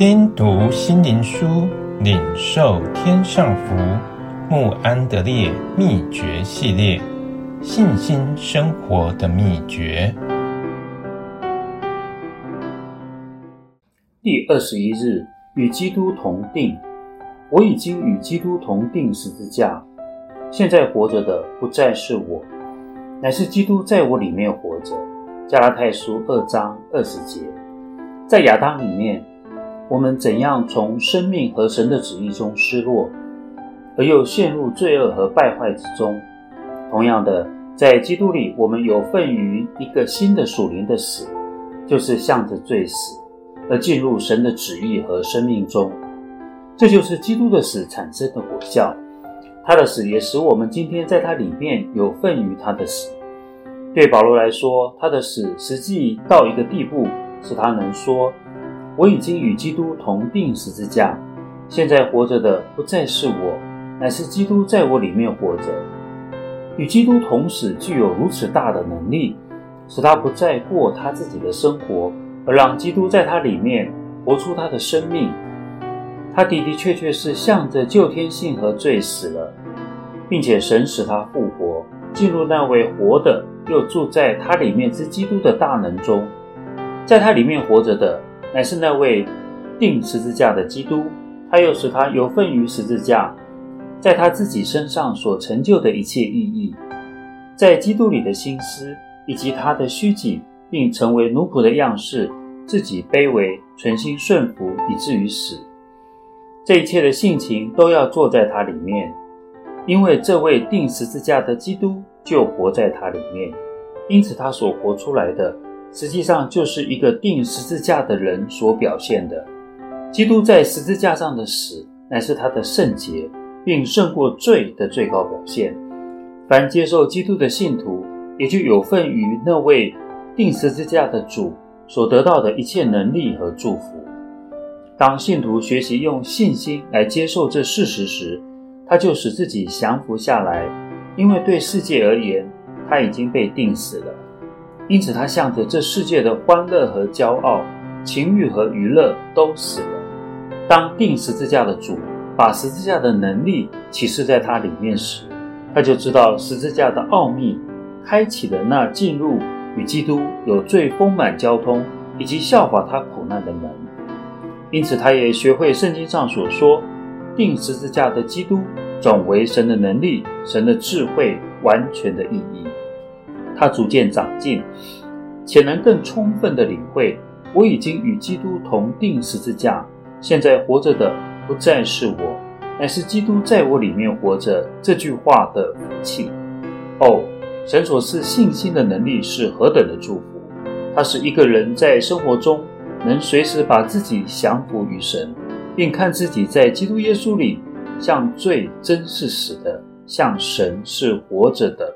听读心灵书，领受天上福。穆安德烈秘诀系列：信心生活的秘诀。第二十一日，与基督同定。我已经与基督同定十字架，现在活着的不再是我，乃是基督在我里面活着。加拉太书二章二十节，在亚当里面，我们怎样从生命和神的旨意中失落，而又陷入罪恶和败坏之中？同样的，在基督里，我们有份于一个新的属灵的死，就是向着罪死，而进入神的旨意和生命中。这就是基督的死产生的果效。他的死也使我们今天在他里面有份于他的死。对保罗来说，他的死实际到一个地步，使他能说：“我已经与基督同钉十字架，现在活着的不再是我，乃是基督在我里面活着。”与基督同死具有如此大的能力，使他不再过他自己的生活，而让基督在他里面活出他的生命。他的的确确是向着旧天性和罪死了，并且神使他复活，进入那位活的。又住在他里面之基督的大能中，在他里面活着的乃是那位钉十字架的基督，他又使他有份于十字架，在他自己身上所成就的一切意义，在基督里的心思以及他的虚己，并成为奴仆的样式，自己卑微，存心顺服，以至于死。这一切的性情都要坐在他里面，因为这位钉十字架的基督。就活在他里面，因此他所活出来的，实际上就是一个钉十字架的人所表现的。基督在十字架上的死，乃是他的圣洁，并胜过罪的最高表现。凡接受基督的信徒，也就有份于那位钉十字架的主所得到的一切能力和祝福。当信徒学习用信心来接受这事实时，他就使自己降服下来。因为对世界而言，他已经被钉死了，因此他向着这世界的欢乐和骄傲、情欲和娱乐都死了。当钉十字架的主把十字架的能力启示在他里面时，他就知道十字架的奥秘，开启了那进入与基督有最丰满交通以及效法他苦难的门。因此，他也学会圣经上所说，钉十字架的基督。总为神的能力、神的智慧完全的意义。他逐渐长进，且能更充分地领会：我已经与基督同钉十字架，现在活着的不再是我，乃是基督在我里面活着。这句话的福气。哦，神所赐信心的能力是何等的祝福！它使一个人在生活中能随时把自己降服于神，并看自己在基督耶稣里。像罪真是死的，像神是活着的。